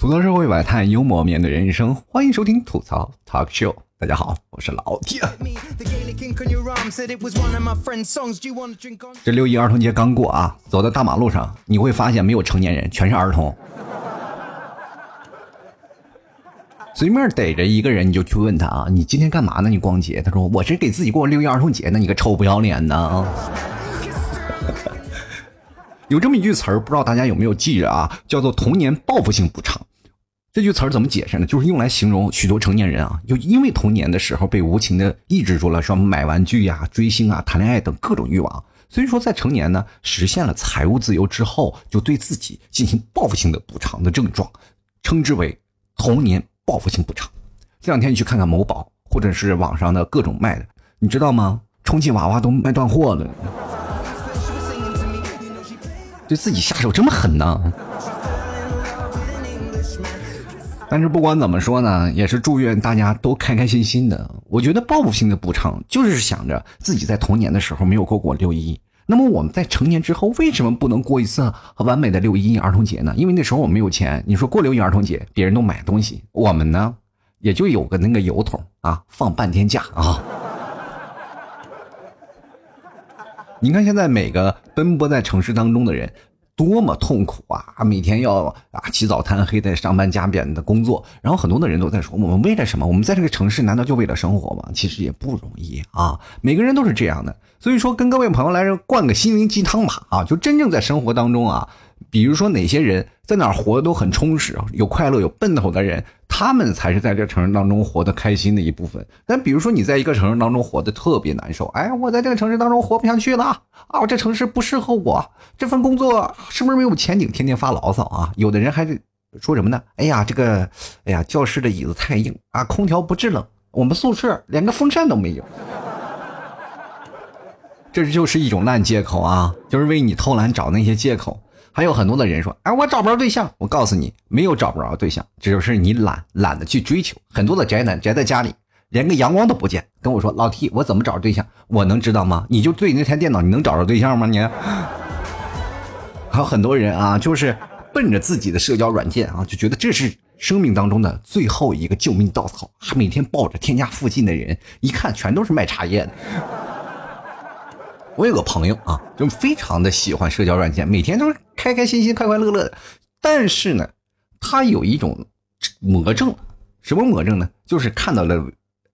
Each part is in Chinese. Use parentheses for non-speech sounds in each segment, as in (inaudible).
吐槽社会百态，幽默面对人生，欢迎收听吐槽 Talk Show。大家好，我是老铁。这六一儿童节刚过啊，走在大马路上，你会发现没有成年人，全是儿童。随便逮着一个人，你就去问他啊，你今天干嘛呢？你逛街？他说我是给自己过六一儿童节呢。你个臭不要脸的！(laughs) 有这么一句词儿，不知道大家有没有记着啊？叫做童年报复性补偿。这句词儿怎么解释呢？就是用来形容许多成年人啊，就因为童年的时候被无情的抑制住了，说买玩具呀、追星啊、谈恋爱等各种欲望，所以说在成年呢实现了财务自由之后，就对自己进行报复性的补偿的症状，称之为童年报复性补偿。这两天你去看看某宝或者是网上的各种卖的，你知道吗？充气娃娃都卖断货了，对自己下手这么狠呢？但是不管怎么说呢，也是祝愿大家都开开心心的。我觉得报复性的补偿就是想着自己在童年的时候没有过过六一，那么我们在成年之后为什么不能过一次完美的六一儿童节呢？因为那时候我们没有钱。你说过六一儿童节，别人都买东西，我们呢也就有个那个由头啊，放半天假啊。(laughs) 你看现在每个奔波在城市当中的人。多么痛苦啊！每天要啊起早贪黑的上班加点的工作，然后很多的人都在说：我们为了什么？我们在这个城市难道就为了生活吗？其实也不容易啊！每个人都是这样的，所以说跟各位朋友来灌个心灵鸡汤吧啊！就真正在生活当中啊。比如说哪些人在哪活的都很充实，有快乐有奔头的人，他们才是在这城市当中活得开心的一部分。但比如说你在一个城市当中活得特别难受，哎，我在这个城市当中活不下去了啊！我这城市不适合我，这份工作是不是没有前景？天天发牢骚啊！有的人还是说什么呢？哎呀，这个，哎呀，教室的椅子太硬啊，空调不制冷，我们宿舍连个风扇都没有。(laughs) 这就是一种烂借口啊，就是为你偷懒找那些借口。还有很多的人说：“哎，我找不着对象。”我告诉你，没有找不着对象，只是你懒，懒得去追求。很多的宅男宅在家里，连个阳光都不见。跟我说：“老 T，我怎么找着对象？我能知道吗？你就对你那台电脑，你能找着对象吗？你？”还有很多人啊，就是奔着自己的社交软件啊，就觉得这是生命当中的最后一个救命稻草，还每天抱着添加附近的人，一看全都是卖茶叶的。我有个朋友啊，就非常的喜欢社交软件，每天都是开开心心、快快乐乐的。但是呢，他有一种魔怔，什么魔怔呢？就是看到了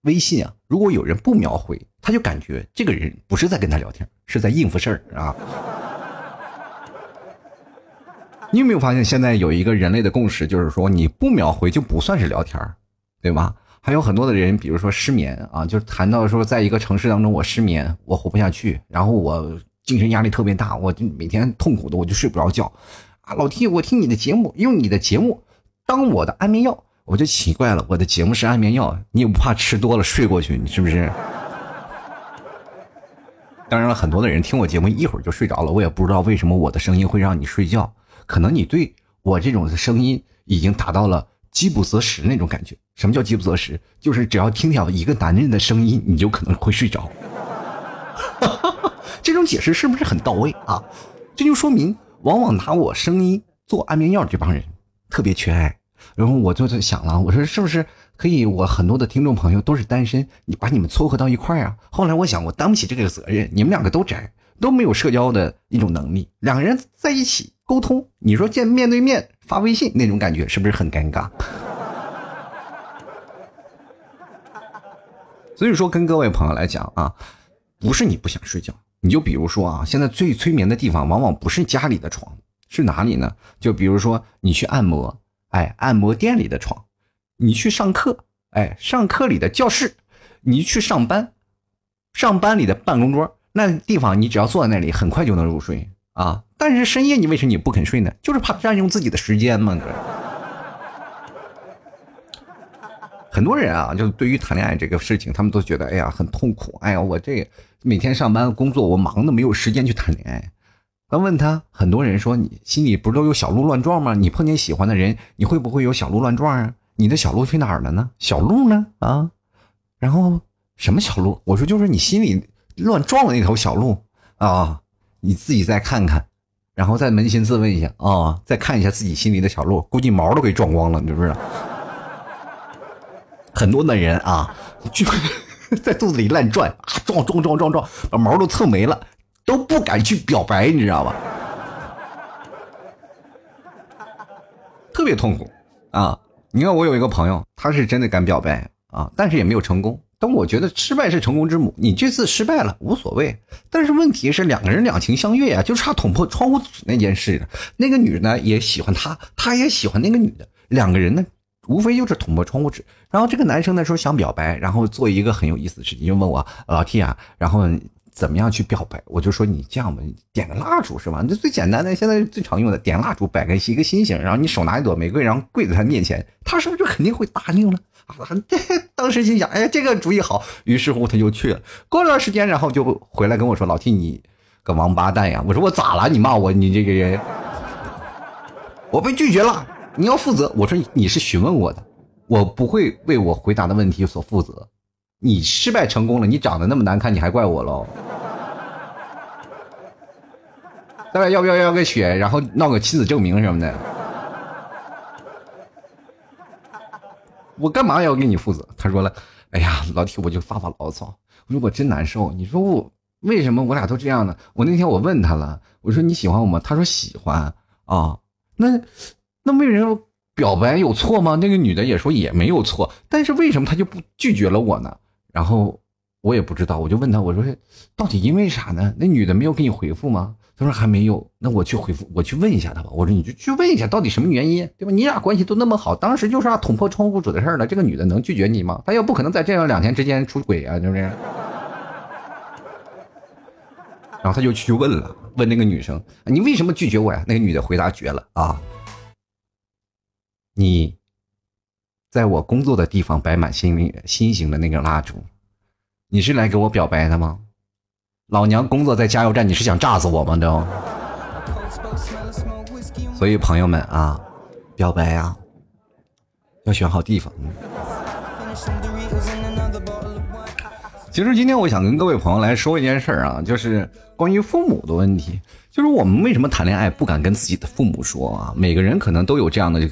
微信啊，如果有人不秒回，他就感觉这个人不是在跟他聊天，是在应付事儿啊。你有没有发现，现在有一个人类的共识，就是说你不秒回就不算是聊天，对吧？还有很多的人，比如说失眠啊，就谈到说，在一个城市当中，我失眠，我活不下去，然后我精神压力特别大，我就每天痛苦的，我就睡不着觉。啊，老 T，我听你的节目，用你的节目当我的安眠药，我就奇怪了，我的节目是安眠药，你也不怕吃多了睡过去，你是不是？当然了，很多的人听我节目一会儿就睡着了，我也不知道为什么我的声音会让你睡觉，可能你对我这种声音已经达到了。饥不择食那种感觉，什么叫饥不择食？就是只要听到一个男人的声音，你就可能会睡着。(laughs) 这种解释是不是很到位啊？这就说明，往往拿我声音做安眠药这帮人特别缺爱。然后我就在想了，我说是不是可以？我很多的听众朋友都是单身，你把你们撮合到一块儿啊？后来我想，我担不起这个责任。你们两个都宅，都没有社交的一种能力，两个人在一起沟通，你说见面对面。发微信那种感觉是不是很尴尬？所以说，跟各位朋友来讲啊，不是你不想睡觉，你就比如说啊，现在最催眠的地方往往不是家里的床，是哪里呢？就比如说你去按摩，哎，按摩店里的床；你去上课，哎，上课里的教室；你去上班，上班里的办公桌。那地方你只要坐在那里，很快就能入睡。啊！但是深夜你为什么你不肯睡呢？就是怕占用自己的时间嘛。很多人啊，就对于谈恋爱这个事情，他们都觉得哎呀很痛苦。哎呀，我这每天上班工作，我忙的没有时间去谈恋爱。那问他，很多人说你心里不是都有小鹿乱撞吗？你碰见喜欢的人，你会不会有小鹿乱撞啊？你的小鹿去哪儿了呢？小鹿呢？啊？然后什么小鹿？我说就是你心里乱撞的那头小鹿啊。你自己再看看，然后再扪心自问一下啊，再看一下自己心里的小鹿，估计毛都给撞光了，你知不知道？很多的人啊，就 (laughs) 在肚子里乱转啊，撞撞撞撞撞，把毛都蹭没了，都不敢去表白，你知道吧？特别痛苦啊！你看，我有一个朋友，他是真的敢表白啊，但是也没有成功。但我觉得失败是成功之母，你这次失败了无所谓。但是问题是两个人两情相悦呀，就差捅破窗户纸那件事。那个女的呢也喜欢他，他也喜欢那个女的，两个人呢无非就是捅破窗户纸。然后这个男生呢说想表白，然后做一个很有意思的事情，就问我老 T 啊，然后。怎么样去表白？我就说你这样吧，点个蜡烛是吧？这最简单的，现在最常用的，点蜡烛，摆个一个心形，然后你手拿一朵玫瑰，然后跪在他面前，他是不是就肯定会答应了？啊，这当时心想，哎，这个主意好。于是乎他就去了。过了段时间，然后就回来跟我说：“老 T，你个王八蛋呀！”我说：“我咋了？你骂我？你这个人，我被拒绝了，你要负责。”我说：“你是询问我的，我不会为我回答的问题所负责。你失败成功了，你长得那么难看，你还怪我喽？”咱俩要不要要个血，然后闹个亲子证明什么的？我干嘛要给你负责？他说了：“哎呀，老铁，我就发发牢骚。我说我真难受。你说我为什么我俩都这样呢？我那天我问他了，我说你喜欢我吗？他说喜欢啊。那那为什么表白有错吗？那个女的也说也没有错，但是为什么她就不拒绝了我呢？然后我也不知道，我就问他，我说到底因为啥呢？那女的没有给你回复吗？”他说还没有，那我去回复，我去问一下她吧。我说你就去问一下，到底什么原因，对吧？你俩关系都那么好，当时就是要捅破窗户纸的事儿了。这个女的能拒绝你吗？她又不可能在这样两天之间出轨啊，是不是？然后他就去问了，问那个女生，你为什么拒绝我呀？那个女的回答绝了啊，你在我工作的地方摆满心心形的那个蜡烛，你是来给我表白的吗？老娘工作在加油站，你是想炸死我吗？都。所以朋友们啊，表白啊，要选好地方。其实今天我想跟各位朋友来说一件事儿啊，就是关于父母的问题，就是我们为什么谈恋爱不敢跟自己的父母说啊？每个人可能都有这样的。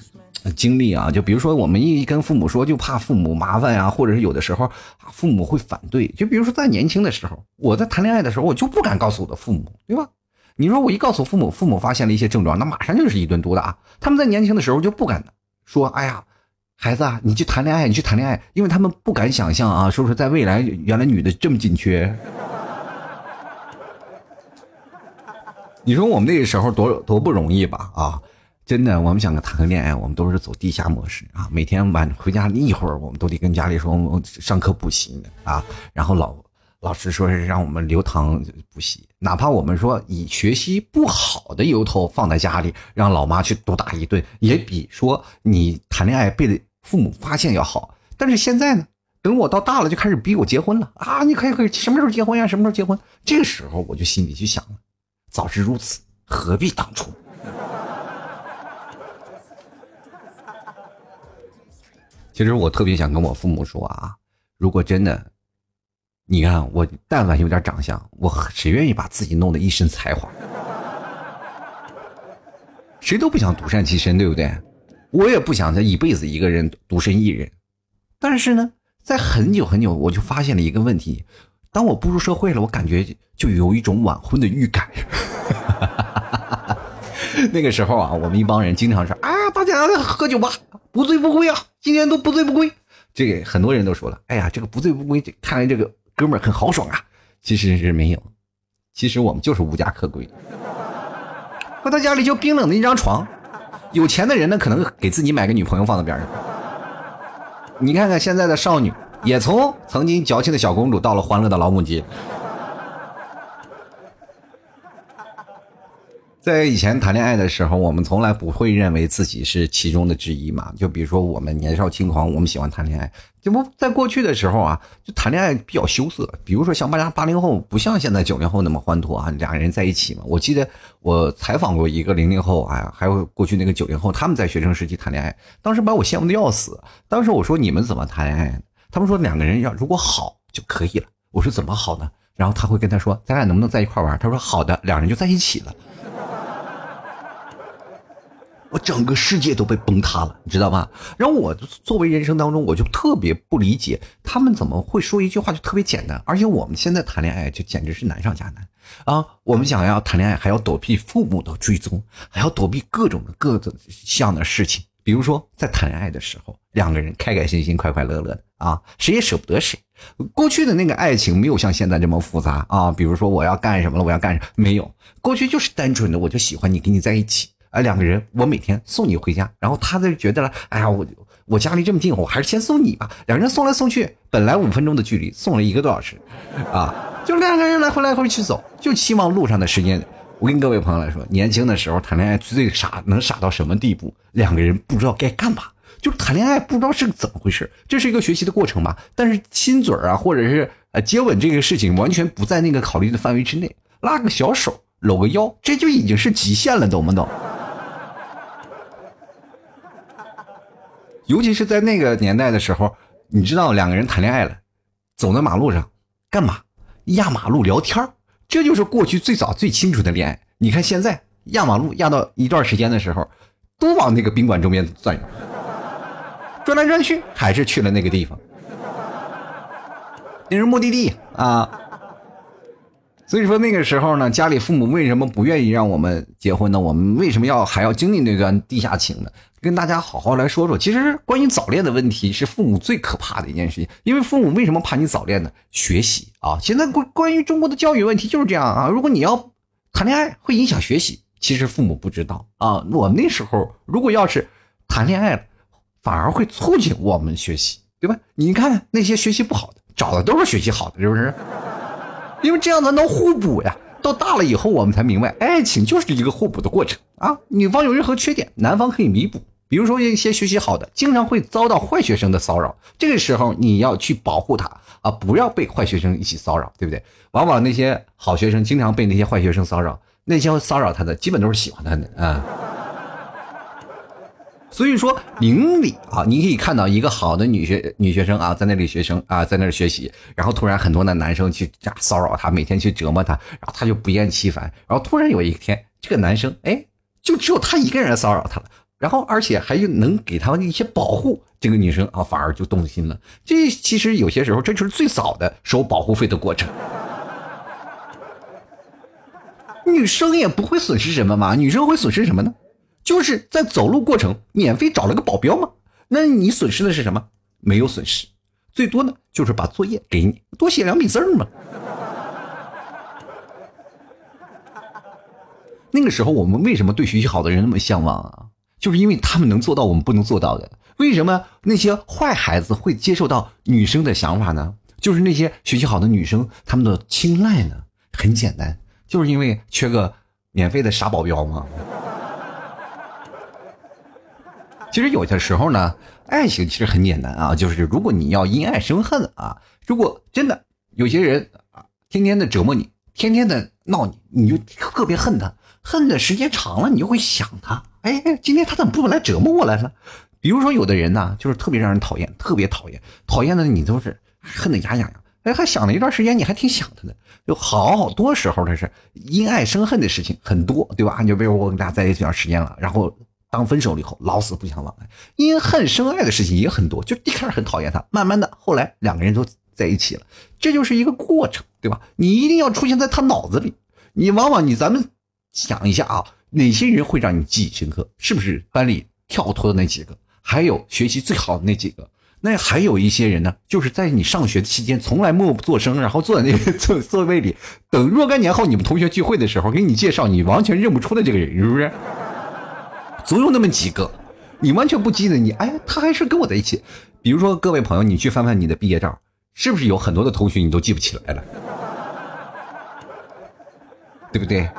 经历啊，就比如说我们一跟父母说，就怕父母麻烦呀，或者是有的时候，父母会反对。就比如说在年轻的时候，我在谈恋爱的时候，我就不敢告诉我的父母，对吧？你说我一告诉父母，父母发现了一些症状，那马上就是一顿毒打。他们在年轻的时候就不敢说，哎呀，孩子啊，你去谈恋爱，你去谈恋爱，因为他们不敢想象啊，说是在未来原来女的这么紧缺。(laughs) 你说我们那个时候多多不容易吧？啊。真的，我们想谈个恋爱，我们都是走地下模式啊！每天晚回家一会儿，我们都得跟家里说，我上课补习呢啊！然后老老师说是让我们留堂补习，哪怕我们说以学习不好的由头放在家里，让老妈去毒打一顿，也比说你谈恋爱被父母发现要好。但是现在呢，等我到大了，就开始逼我结婚了啊！你可以可以什么时候结婚呀？什么时候结婚？这个时候我就心里就想了，早知如此，何必当初？其实我特别想跟我父母说啊，如果真的，你看我但凡有点长相，我谁愿意把自己弄得一身才华？谁都不想独善其身，对不对？我也不想这一辈子一个人独身一人。但是呢，在很久很久，我就发现了一个问题：当我步入社会了，我感觉就有一种晚婚的预感。(laughs) 那个时候啊，我们一帮人经常说啊，大家喝酒吧。不醉不归啊！今天都不醉不归，这个很多人都说了。哎呀，这个不醉不归，看来这个哥们很豪爽啊。其实是没有，其实我们就是无家可归。回到家里就冰冷的一张床。有钱的人呢，可能给自己买个女朋友放在边上。你看看现在的少女，也从曾经矫情的小公主到了欢乐的老母鸡。在以前谈恋爱的时候，我们从来不会认为自己是其中的之一嘛。就比如说我们年少轻狂，我们喜欢谈恋爱。这不在过去的时候啊，就谈恋爱比较羞涩。比如说像八八零后，不像现在九零后那么欢脱啊，俩人在一起嘛。我记得我采访过一个零零后，哎，还有过去那个九零后，他们在学生时期谈恋爱，当时把我羡慕的要死。当时我说你们怎么谈恋爱？他们说两个人要如果好就可以了。我说怎么好呢？然后他会跟他说，咱俩能不能在一块玩？他说好的，两人就在一起了。我整个世界都被崩塌了，你知道吗？然后我作为人生当中，我就特别不理解他们怎么会说一句话就特别简单，而且我们现在谈恋爱就简直是难上加难啊！我们想要谈恋爱，还要躲避父母的追踪，还要躲避各种的各种项的事情。比如说在谈恋爱的时候，两个人开开心心、快快乐乐的啊，谁也舍不得谁。过去的那个爱情没有像现在这么复杂啊，比如说我要干什么了，我要干什么，没有。过去就是单纯的我就喜欢你，跟你在一起。哎，两个人，我每天送你回家，然后他就觉得了，哎呀，我我家离这么近，我还是先送你吧。两个人送来送去，本来五分钟的距离，送了一个多小时，啊，就两个人来回来回去走，就期望路上的时间。我跟各位朋友来说，年轻的时候谈恋爱最傻，能傻到什么地步？两个人不知道该干嘛，就是谈恋爱不知道是怎么回事。这是一个学习的过程吧？但是亲嘴啊，或者是呃接吻这个事情，完全不在那个考虑的范围之内。拉个小手，搂个腰，这就已经是极限了，懂不懂？尤其是在那个年代的时候，你知道两个人谈恋爱了，走在马路上干嘛？压马路聊天这就是过去最早最清楚的恋爱。你看现在压马路压到一段时间的时候，都往那个宾馆周边转悠，转来转去还是去了那个地方，那是目的地啊。所以说那个时候呢，家里父母为什么不愿意让我们结婚呢？我们为什么要还要经历那段地下情呢？跟大家好好来说说。其实关于早恋的问题是父母最可怕的一件事情，因为父母为什么怕你早恋呢？学习啊，现在关关于中国的教育问题就是这样啊。如果你要谈恋爱会影响学习，其实父母不知道啊。我那时候如果要是谈恋爱了，反而会促进我们学习，对吧？你看那些学习不好的，找的都是学习好的，是不是？因为这样才能互补呀。到大了以后，我们才明白，爱情就是一个互补的过程啊。女方有任何缺点，男方可以弥补。比如说一些学习好的，经常会遭到坏学生的骚扰，这个时候你要去保护他啊，不要被坏学生一起骚扰，对不对？往往那些好学生经常被那些坏学生骚扰，那些骚扰他的基本都是喜欢他的啊。所以说，明理啊，你可以看到一个好的女学女学生啊，在那里学生啊，在那儿学习，然后突然很多的男生去骚扰她，每天去折磨她，然后她就不厌其烦，然后突然有一天，这个男生哎，就只有他一个人骚扰她了，然后而且还能给她一些保护，这个女生啊反而就动心了。这其实有些时候，这就是最早的收保护费的过程。女生也不会损失什么嘛，女生会损失什么呢？就是在走路过程免费找了个保镖吗？那你损失的是什么？没有损失，最多呢就是把作业给你多写两笔字嘛。(laughs) 那个时候我们为什么对学习好的人那么向往啊？就是因为他们能做到我们不能做到的。为什么那些坏孩子会接受到女生的想法呢？就是那些学习好的女生他们的青睐呢？很简单，就是因为缺个免费的傻保镖嘛。其实有些时候呢，爱情其实很简单啊，就是如果你要因爱生恨啊，如果真的有些人啊，天天的折磨你，天天的闹你，你就特别恨他，恨的时间长了，你就会想他，哎，今天他怎么不来折磨我来了？比如说有的人呢，就是特别让人讨厌，特别讨厌，讨厌的你都是恨得牙痒痒，哎，还想了一段时间，你还挺想他的，有好多时候的是因爱生恨的事情很多，对吧？你就比如我跟大家在一起一段时间了，然后。当分手了以后，老死不相往来，因恨生爱的事情也很多。就一开始很讨厌他，慢慢的后来两个人都在一起了，这就是一个过程，对吧？你一定要出现在他脑子里。你往往你咱们想一下啊，哪些人会让你记忆深刻？是不是班里跳脱的那几个？还有学习最好的那几个？那还有一些人呢，就是在你上学期间从来默不作声，然后坐在那个 (laughs) 座座位里，等若干年后你们同学聚会的时候给你介绍，你完全认不出的这个人，是不是？总有那么几个，你完全不记得你，哎，他还是跟我在一起。比如说，各位朋友，你去翻翻你的毕业照，是不是有很多的同学你都记不起来了？对不对？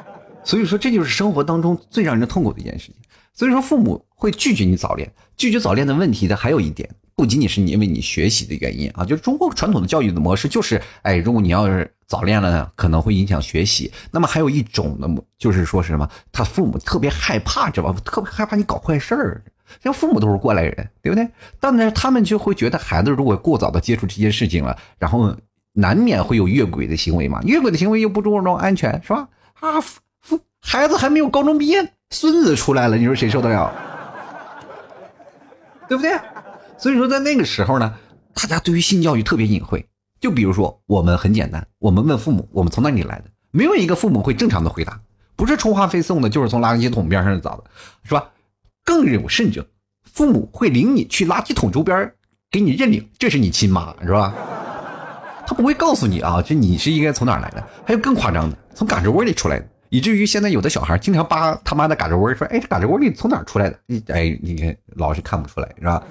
所以说，这就是生活当中最让人痛苦的一件事情。所以说，父母会拒绝你早恋。拒绝早恋的问题的还有一点，不仅仅是因为你学习的原因啊，就是中国传统的教育的模式就是，哎，如果你要是早恋了呢，可能会影响学习。那么还有一种呢，就是说是什么，他父母特别害怕，知道吧？特别害怕你搞坏事儿。像父母都是过来人，对不对？但是他们就会觉得孩子如果过早的接触这些事情了，然后难免会有越轨的行为嘛。越轨的行为又不注重安全，是吧？啊，父父孩子还没有高中毕业，孙子出来了，你说谁受得了？对不对？所以说，在那个时候呢，大家对于性教育特别隐晦。就比如说，我们很简单，我们问父母，我们从哪里来的？没有一个父母会正常的回答，不是充话费送的，就是从垃圾桶边上找的，是吧？更有甚者，父母会领你去垃圾桶周边，给你认领，这是你亲妈，是吧？他不会告诉你啊，这你是应该从哪来的？还有更夸张的，从嘎吱窝里出来的，以至于现在有的小孩经常扒他妈的嘎吱窝，说：“哎，这嘎吱窝里从哪出来的？”哎，你看老是看不出来，是吧？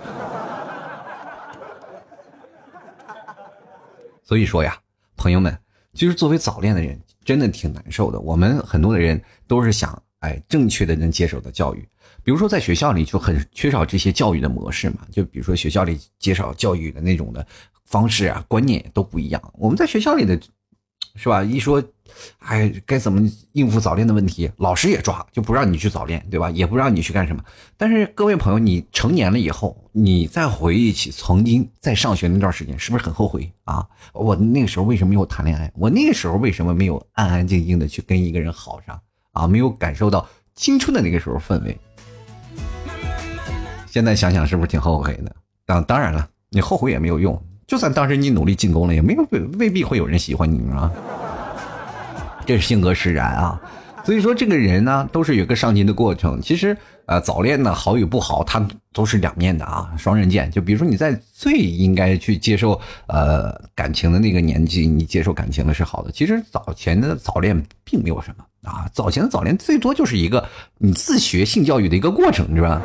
所以说呀，朋友们，其实作为早恋的人，真的挺难受的。我们很多的人都是想，哎，正确的能接受的教育，比如说在学校里就很缺少这些教育的模式嘛。就比如说学校里缺少教育的那种的。方式啊，观念都不一样。我们在学校里的，是吧？一说，哎，该怎么应付早恋的问题，老师也抓，就不让你去早恋，对吧？也不让你去干什么。但是各位朋友，你成年了以后，你再回忆起曾经在上学那段时间，是不是很后悔啊？我那个时候为什么没有谈恋爱？我那个时候为什么没有安安静静的去跟一个人好上啊？没有感受到青春的那个时候氛围。现在想想，是不是挺后悔的？当当然了，你后悔也没有用。就算当时你努力进攻了，也没有未必会有人喜欢你啊。这是性格使然啊，所以说这个人呢，都是有个上进的过程。其实，呃，早恋呢，好与不好，它都是两面的啊，双刃剑。就比如说你在最应该去接受呃感情的那个年纪，你接受感情的是好的。其实早前的早恋并没有什么啊，早前的早恋最多就是一个你自学性教育的一个过程，是吧？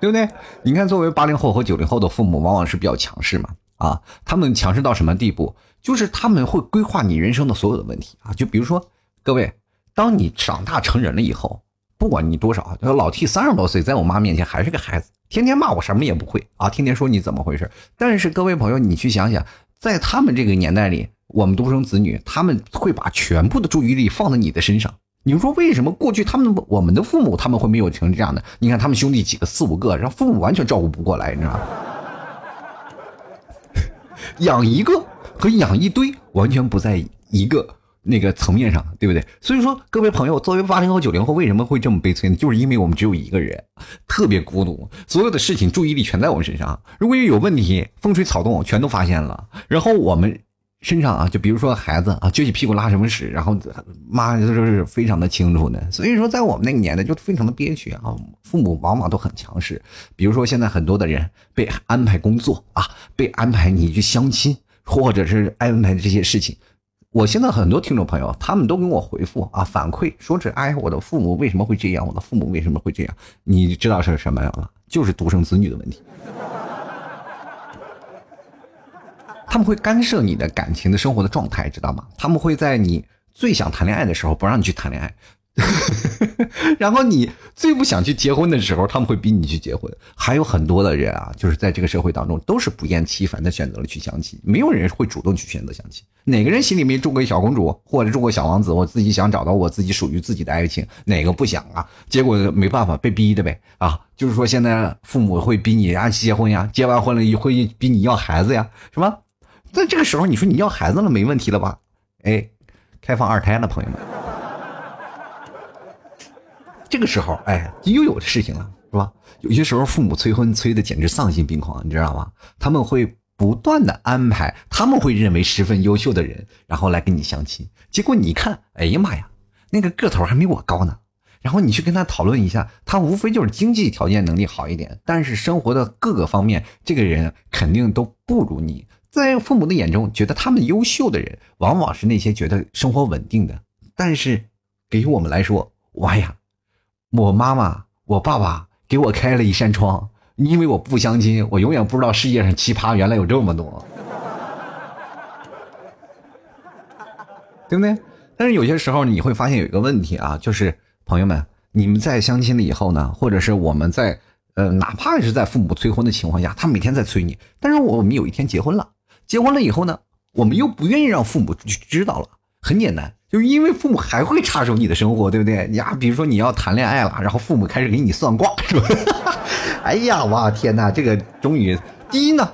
对不对？你看，作为八零后和九零后的父母，往往是比较强势嘛。啊，他们强势到什么地步？就是他们会规划你人生的所有的问题啊。就比如说，各位，当你长大成人了以后，不管你多少，老 T 三十多岁，在我妈面前还是个孩子，天天骂我什么也不会啊，天天说你怎么回事。但是各位朋友，你去想想，在他们这个年代里，我们独生子女，他们会把全部的注意力放在你的身上。你说为什么过去他们我们的父母他们会没有成这样的？你看他们兄弟几个四五个，然后父母完全照顾不过来，你知道吗？(laughs) 养一个和养一堆完全不在一个那个层面上，对不对？所以说各位朋友，作为八零后九零后，为什么会这么悲催呢？就是因为我们只有一个人，特别孤独，所有的事情注意力全在我们身上。如果有问题，风吹草动全都发现了，然后我们。身上啊，就比如说孩子啊，撅起屁股拉什么屎，然后妈就是非常的清楚的。所以说，在我们那个年代就非常的憋屈啊，父母往往都很强势。比如说现在很多的人被安排工作啊，被安排你去相亲，或者是安排这些事情。我现在很多听众朋友，他们都给我回复啊，反馈说是哎，我的父母为什么会这样？我的父母为什么会这样？你知道是什么了？就是独生子女的问题。他们会干涉你的感情的生活的状态，知道吗？他们会在你最想谈恋爱的时候不让你去谈恋爱，(laughs) 然后你最不想去结婚的时候，他们会逼你去结婚。还有很多的人啊，就是在这个社会当中都是不厌其烦的选择了去相亲，没有人会主动去选择相亲。哪个人心里面住过小公主或者住过小王子？我自己想找到我自己属于自己的爱情，哪个不想啊？结果没办法被逼的呗啊！就是说现在父母会逼你啊结婚呀，结完婚了也会逼你要孩子呀，是吧？那这个时候，你说你要孩子了，没问题了吧？哎，开放二胎了，朋友们。这个时候，哎，又有的事情了，是吧？有些时候，父母催婚催的简直丧心病狂，你知道吗？他们会不断的安排，他们会认为十分优秀的人，然后来跟你相亲。结果你看，哎呀妈呀，那个个头还没我高呢。然后你去跟他讨论一下，他无非就是经济条件能力好一点，但是生活的各个方面，这个人肯定都不如你。在父母的眼中，觉得他们优秀的人，往往是那些觉得生活稳定的。但是，给于我们来说，哇呀，我妈妈、我爸爸给我开了一扇窗，因为我不相亲，我永远不知道世界上奇葩原来有这么多，(laughs) 对不对？但是有些时候你会发现有一个问题啊，就是朋友们，你们在相亲了以后呢，或者是我们在呃，哪怕是在父母催婚的情况下，他每天在催你，但是我们有一天结婚了。结婚了以后呢，我们又不愿意让父母去知道了。很简单，就是因为父母还会插手你的生活，对不对？呀，比如说你要谈恋爱了，然后父母开始给你算卦，是吧？(laughs) 哎呀，哇天哪，这个终于第一呢，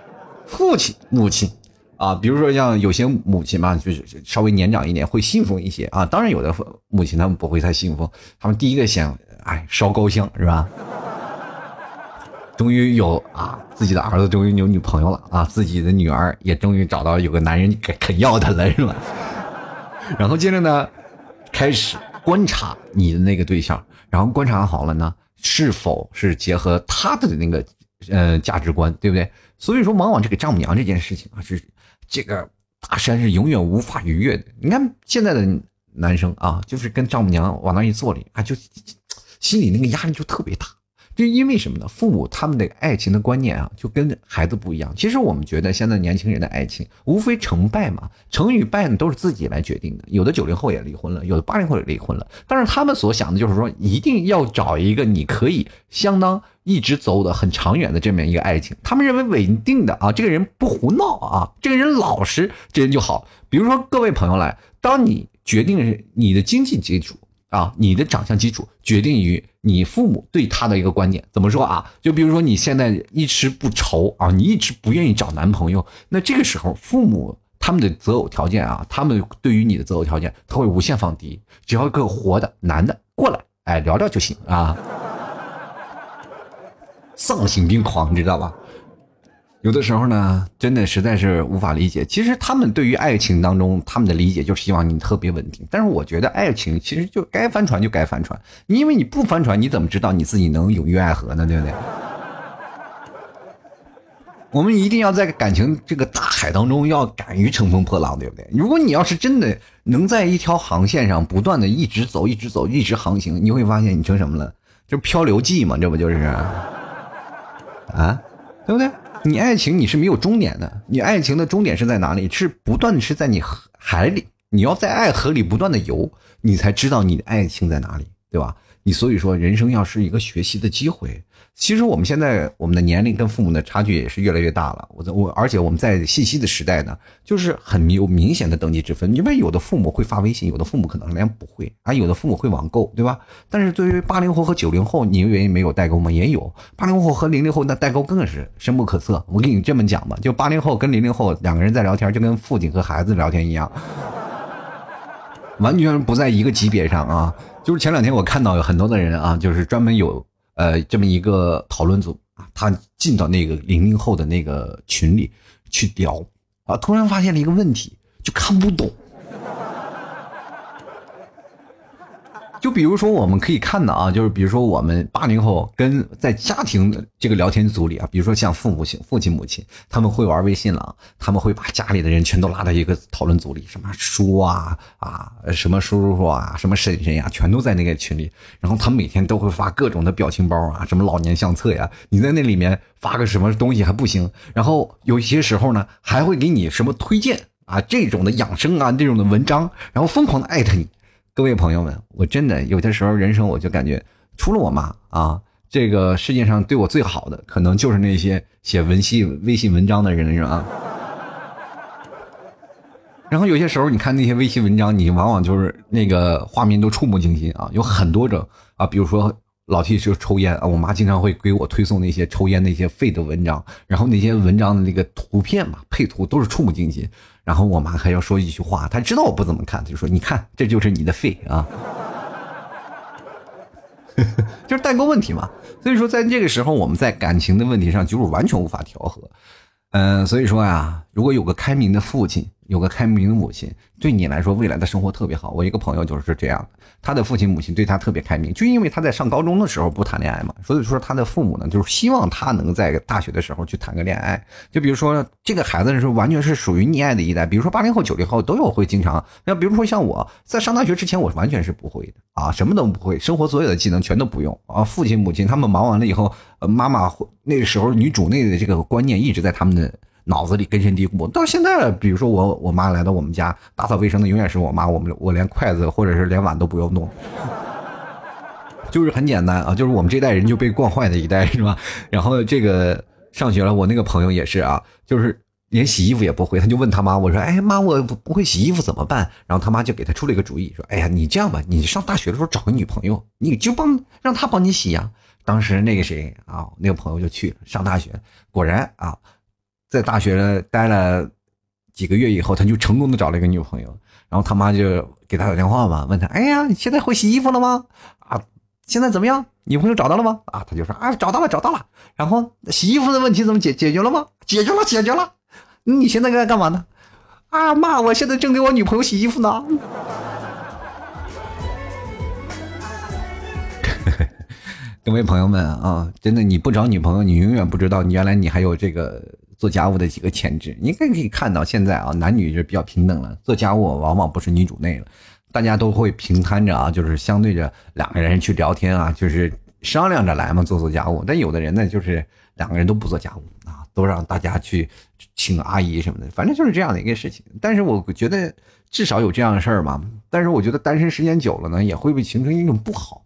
父亲母亲啊，比如说像有些母亲嘛，就是稍微年长一点会信奉一些啊。当然有的母亲他们不会太信奉，他们第一个想哎烧高香是吧？终于有啊，自己的儿子终于有女朋友了啊，自己的女儿也终于找到有个男人肯肯要她了是吧？(laughs) 然后接着呢，开始观察你的那个对象，然后观察好了呢，是否是结合他的那个呃价值观，对不对？所以说，往往这个丈母娘这件事情啊，是这个大山是永远无法逾越的。你看现在的男生啊，就是跟丈母娘往那一坐里啊，就心里那个压力就特别大。就因为什么呢？父母他们的爱情的观念啊，就跟孩子不一样。其实我们觉得现在年轻人的爱情无非成败嘛，成与败呢都是自己来决定的。有的九零后也离婚了，有的八零后也离婚了。但是他们所想的就是说，一定要找一个你可以相当一直走的很长远的这么一个爱情。他们认为稳定的啊，这个人不胡闹啊，这个人老实，这人就好。比如说各位朋友来，当你决定你的经济基础。啊，你的长相基础决定于你父母对他的一个观点。怎么说啊？就比如说你现在一直不愁啊，你一直不愿意找男朋友，那这个时候父母他们的择偶条件啊，他们对于你的择偶条件他会无限放低，只要一个活的男的过来，哎，聊聊就行啊。丧心病狂，你知道吧？有的时候呢，真的实在是无法理解。其实他们对于爱情当中，他们的理解就是希望你特别稳定。但是我觉得爱情其实就该翻船就该翻船，因为你不翻船，你怎么知道你自己能永浴爱河呢？对不对？(laughs) 我们一定要在感情这个大海当中要敢于乘风破浪，对不对？如果你要是真的能在一条航线上不断的一直走，一直走，一直航行，你会发现你成什么了？就漂流记嘛，这不就是啊？对不对？(laughs) 你爱情你是没有终点的，你爱情的终点是在哪里？是不断的是在你海里，你要在爱河里不断的游，你才知道你的爱情在哪里，对吧？你所以说，人生要是一个学习的机会。其实我们现在我们的年龄跟父母的差距也是越来越大了。我我而且我们在信息的时代呢，就是很有明显的等级之分。因为有的父母会发微信，有的父母可能连不会，啊，有的父母会网购，对吧？但是对于八零后和九零后，你原因没有代沟吗？也有。八零后和零零后那代沟更是深不可测。我跟你这么讲吧，就八零后跟零零后两个人在聊天，就跟父亲和孩子聊天一样，完全不在一个级别上啊。就是前两天我看到有很多的人啊，就是专门有呃这么一个讨论组啊，他进到那个零零后的那个群里去聊啊，突然发现了一个问题，就看不懂。就比如说，我们可以看到啊，就是比如说我们八零后跟在家庭这个聊天组里啊，比如说像父母亲、父亲、母亲，他们会玩微信了，他们会把家里的人全都拉到一个讨论组里，什么叔啊啊，什么叔叔啊，什么婶婶呀，全都在那个群里。然后他们每天都会发各种的表情包啊，什么老年相册呀，你在那里面发个什么东西还不行，然后有些时候呢，还会给你什么推荐啊，这种的养生啊，这种的文章，然后疯狂的艾特你。各位朋友们，我真的有些时候人生我就感觉，除了我妈啊，这个世界上对我最好的，可能就是那些写文信微信文章的人，是吧？(laughs) 然后有些时候你看那些微信文章，你往往就是那个画面都触目惊心啊，有很多种啊，比如说老 T 就抽烟啊，我妈经常会给我推送那些抽烟那些废的文章，然后那些文章的那个图片嘛，配图都是触目惊心。然后我妈还要说一句话，她知道我不怎么看，就说：“你看，这就是你的肺啊，(laughs) 就是代沟问题嘛。”所以说，在这个时候，我们在感情的问题上就是完全无法调和。嗯，所以说呀，如果有个开明的父亲。有个开明的母亲，对你来说未来的生活特别好。我一个朋友就是这样的，他的父亲母亲对他特别开明，就因为他在上高中的时候不谈恋爱嘛，所以说他的父母呢就是希望他能在大学的时候去谈个恋爱。就比如说这个孩子是完全是属于溺爱的一代，比如说八零后、九零后都有会经常，那比如说像我在上大学之前，我完全是不会的啊，什么都不会，生活所有的技能全都不用啊。父亲母亲他们忙完了以后，妈妈那时候女主内的这个观念一直在他们的。脑子里根深蒂固，到现在，比如说我我妈来到我们家打扫卫生的，永远是我妈，我们我连筷子或者是连碗都不用弄，就是很简单啊，就是我们这代人就被惯坏的一代是吧？然后这个上学了，我那个朋友也是啊，就是连洗衣服也不会，他就问他妈，我说，哎妈，我不会洗衣服怎么办？然后他妈就给他出了一个主意，说，哎呀，你这样吧，你上大学的时候找个女朋友，你就帮让他帮你洗呀。当时那个谁啊，那个朋友就去上大学，果然啊。在大学待了几个月以后，他就成功的找了一个女朋友，然后他妈就给他打电话嘛，问他，哎呀，你现在会洗衣服了吗？啊，现在怎么样？女朋友找到了吗？啊，他就说啊，找到了，找到了。然后洗衣服的问题怎么解解决了吗？解决了，解决了。你现在在干嘛呢？啊妈，我现在正给我女朋友洗衣服呢。(laughs) 各位朋友们啊，真的，你不找女朋友，你永远不知道原来你还有这个做家务的几个潜质。你可以可以看到，现在啊，男女是比较平等了，做家务往往不是女主内了，大家都会平摊着啊，就是相对着两个人去聊天啊，就是商量着来嘛，做做家务。但有的人呢，就是两个人都不做家务啊，都让大家去请阿姨什么的，反正就是这样的一个事情。但是我觉得至少有这样的事儿嘛。但是我觉得单身时间久了呢，也会不会形成一种不好。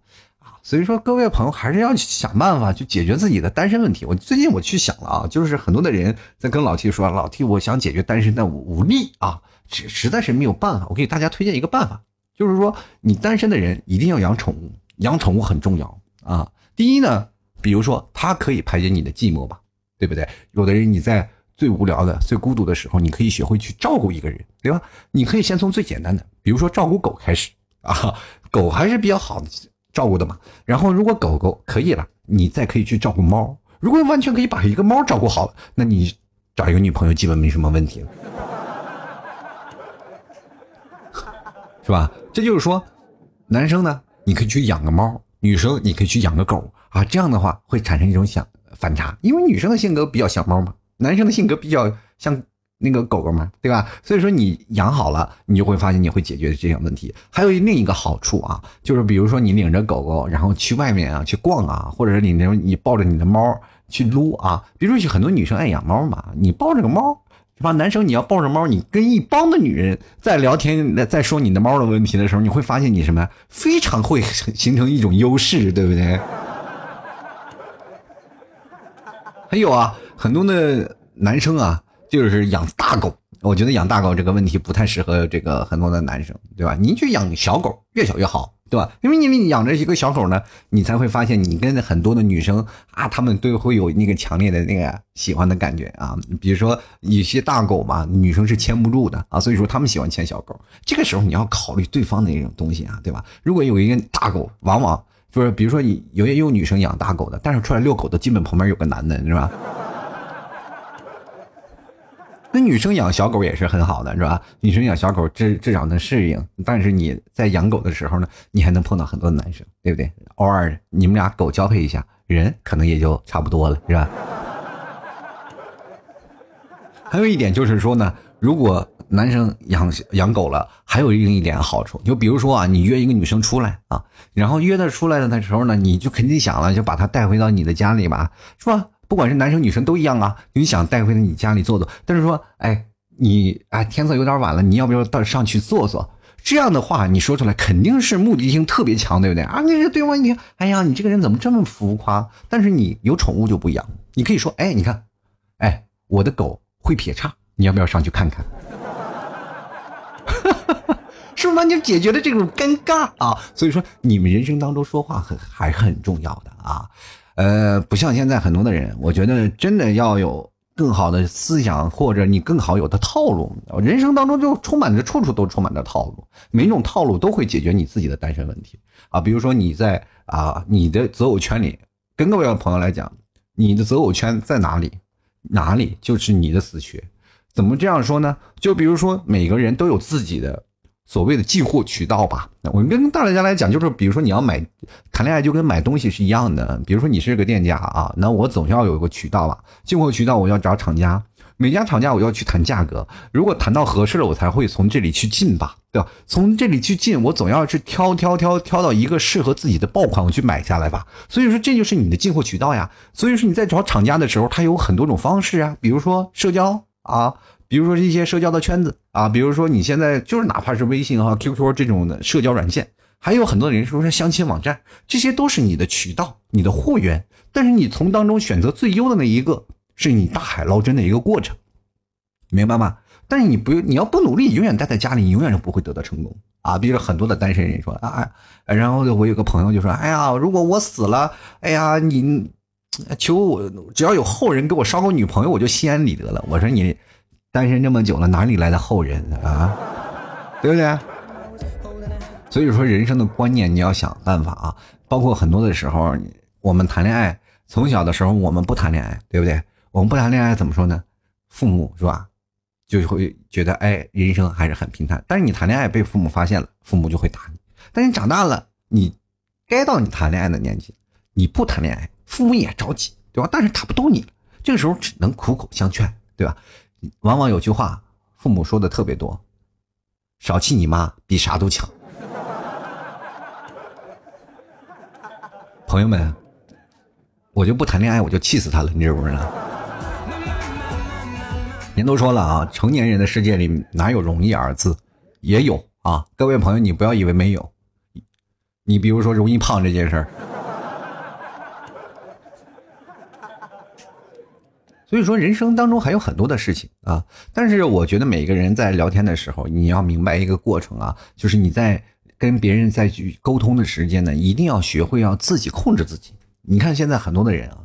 所以说，各位朋友还是要想办法去解决自己的单身问题。我最近我去想了啊，就是很多的人在跟老 T 说，老 T 我想解决单身，但无力啊，实实在是没有办法。我给大家推荐一个办法，就是说你单身的人一定要养宠物，养宠物很重要啊。第一呢，比如说它可以排解你的寂寞吧，对不对？有的人你在。最无聊的、最孤独的时候，你可以学会去照顾一个人，对吧？你可以先从最简单的，比如说照顾狗开始啊，狗还是比较好的照顾的嘛。然后，如果狗狗可以了，你再可以去照顾猫。如果完全可以把一个猫照顾好，那你找一个女朋友基本没什么问题了，(laughs) 是吧？这就是说，男生呢，你可以去养个猫；女生你可以去养个狗啊。这样的话会产生一种想反差，因为女生的性格比较像猫嘛。男生的性格比较像那个狗狗嘛，对吧？所以说你养好了，你就会发现你会解决这些问题。还有另一个好处啊，就是比如说你领着狗狗，然后去外面啊去逛啊，或者是领你抱着你的猫去撸啊。比如说很多女生爱养猫嘛，你抱着个猫，是吧？男生你要抱着猫，你跟一帮的女人在聊天，在说你的猫的问题的时候，你会发现你什么非常会形成一种优势，对不对？还有啊。很多的男生啊，就是养大狗。我觉得养大狗这个问题不太适合这个很多的男生，对吧？你去养小狗，越小越好，对吧？因为你养着一个小狗呢，你才会发现你跟很多的女生啊，他们都会有那个强烈的那个喜欢的感觉啊。比如说有些大狗嘛，女生是牵不住的啊，所以说他们喜欢牵小狗。这个时候你要考虑对方的那种东西啊，对吧？如果有一个大狗，往往就是比如说你有也有女生养大狗的，但是出来遛狗的基本旁边有个男的，是吧？那女生养小狗也是很好的，是吧？女生养小狗至至少能适应，但是你在养狗的时候呢，你还能碰到很多男生，对不对？偶尔你们俩狗交配一下，人可能也就差不多了，是吧？还有一点就是说呢，如果男生养养狗了，还有另一点好处，就比如说啊，你约一个女生出来啊，然后约她出来的时候呢，你就肯定想了，就把她带回到你的家里吧，是吧？不管是男生女生都一样啊，你想带回你家里坐坐，但是说，哎，你哎天色有点晚了，你要不要到上去坐坐？这样的话你说出来肯定是目的性特别强，对不对啊？你这对方一听，哎呀，你这个人怎么这么浮夸？但是你有宠物就不一样，你可以说，哎，你看，哎，我的狗会撇叉，你要不要上去看看？(laughs) 是不是完全解决了这种尴尬啊？所以说，你们人生当中说话很还是很重要的啊。呃，不像现在很多的人，我觉得真的要有更好的思想，或者你更好有的套路。人生当中就充满着处处都充满着套路，每种套路都会解决你自己的单身问题啊。比如说你在啊你的择偶圈里，跟各位朋友来讲，你的择偶圈在哪里，哪里就是你的死穴。怎么这样说呢？就比如说每个人都有自己的。所谓的进货渠道吧，我跟大家来讲，就是比如说你要买谈恋爱就跟买东西是一样的，比如说你是个店家啊，那我总要有一个渠道吧，进货渠道我要找厂家，每家厂家我要去谈价格，如果谈到合适了，我才会从这里去进吧，对吧？从这里去进，我总要去挑挑挑挑到一个适合自己的爆款，我去买下来吧。所以说这就是你的进货渠道呀。所以说你在找厂家的时候，它有很多种方式啊，比如说社交啊。比如说一些社交的圈子啊，比如说你现在就是哪怕是微信啊、QQ 这种的社交软件，还有很多人说是相亲网站，这些都是你的渠道、你的货源。但是你从当中选择最优的那一个，是你大海捞针的一个过程，明白吗？但是你不，你要不努力，永远待在家里，你永远是不会得到成功啊。比如很多的单身人说啊，然后我有个朋友就说，哎呀，如果我死了，哎呀，你求我，只要有后人给我捎个女朋友，我就心安理得了。我说你。单身这么久了，哪里来的后人啊？对不对？所以说，人生的观念你要想办法啊。包括很多的时候，我们谈恋爱，从小的时候我们不谈恋爱，对不对？我们不谈恋爱怎么说呢？父母是吧，就会觉得哎，人生还是很平淡。但是你谈恋爱被父母发现了，父母就会打你。但是你长大了，你该到你谈恋爱的年纪，你不谈恋爱，父母也着急，对吧？但是打不动你了，这个时候只能苦口相劝，对吧？往往有句话，父母说的特别多，少气你妈比啥都强。朋友们，我就不谈恋爱，我就气死他了，你知不知道？人都说了啊，成年人的世界里哪有容易二字？也有啊，各位朋友，你不要以为没有。你比如说容易胖这件事儿，所以说人生当中还有很多的事情啊。但是我觉得每个人在聊天的时候，你要明白一个过程啊，就是你在。跟别人再去沟通的时间呢，一定要学会要自己控制自己。你看现在很多的人啊，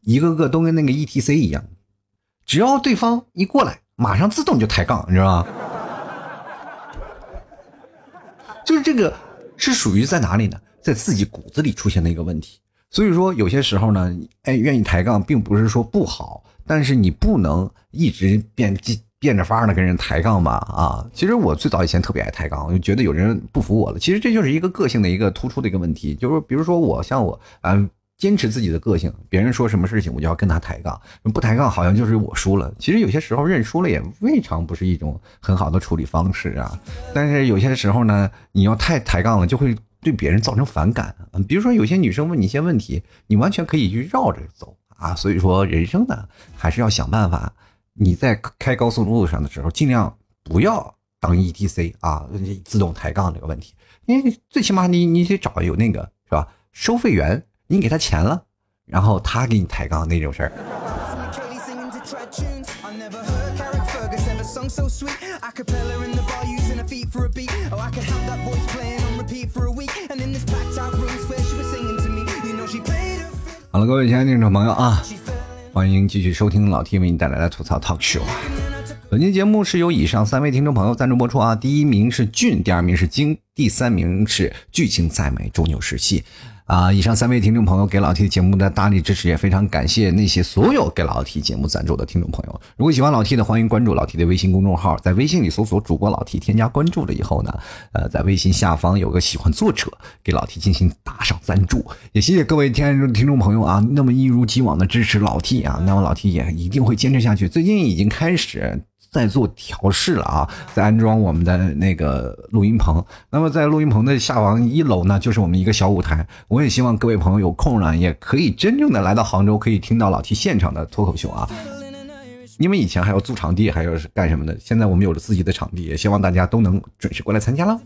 一个个都跟那个 E T C 一样，只要对方一过来，马上自动就抬杠，你知道吗？(laughs) 就是这个是属于在哪里呢？在自己骨子里出现的一个问题。所以说有些时候呢，哎，愿意抬杠，并不是说不好，但是你不能一直变变着法儿的跟人抬杠吧啊！其实我最早以前特别爱抬杠，我就觉得有人不服我了。其实这就是一个个性的一个突出的一个问题，就是比如说我像我啊，坚持自己的个性，别人说什么事情我就要跟他抬杠，不抬杠好像就是我输了。其实有些时候认输了也未尝不是一种很好的处理方式啊。但是有些时候呢，你要太抬杠了，就会对别人造成反感。比如说有些女生问你一些问题，你完全可以去绕着走啊。所以说人生呢，还是要想办法。你在开高速路上的时候，尽量不要当 E T C 啊，自动抬杠这个问题，因为最起码你你得找有那个是吧？收费员，你给他钱了，然后他给你抬杠那种事儿。好了，各位亲爱的听众朋友啊。欢迎继续收听老 T 为你带来的吐槽 talk show。本期节目是由以上三位听众朋友赞助播出啊，第一名是俊，第二名是金，第三名是剧情再美终究是戏。啊！以上三位听众朋友给老 T 节目的大力支持，也非常感谢那些所有给老 T 节目赞助的听众朋友。如果喜欢老 T 的，欢迎关注老 T 的微信公众号，在微信里搜索主播老 T，添加关注了以后呢，呃，在微信下方有个喜欢作者，给老 T 进行打赏赞助。也谢谢各位亲爱的听众朋友啊，那么一如既往的支持老 T 啊，那么老 T 也一定会坚持下去。最近已经开始。在做调试了啊，在安装我们的那个录音棚。那么在录音棚的下方一楼呢，就是我们一个小舞台。我也希望各位朋友有空呢，也可以真正的来到杭州，可以听到老 T 现场的脱口秀啊。因为以前还要租场地，还要是干什么的，现在我们有了自己的场地，也希望大家都能准时过来参加了。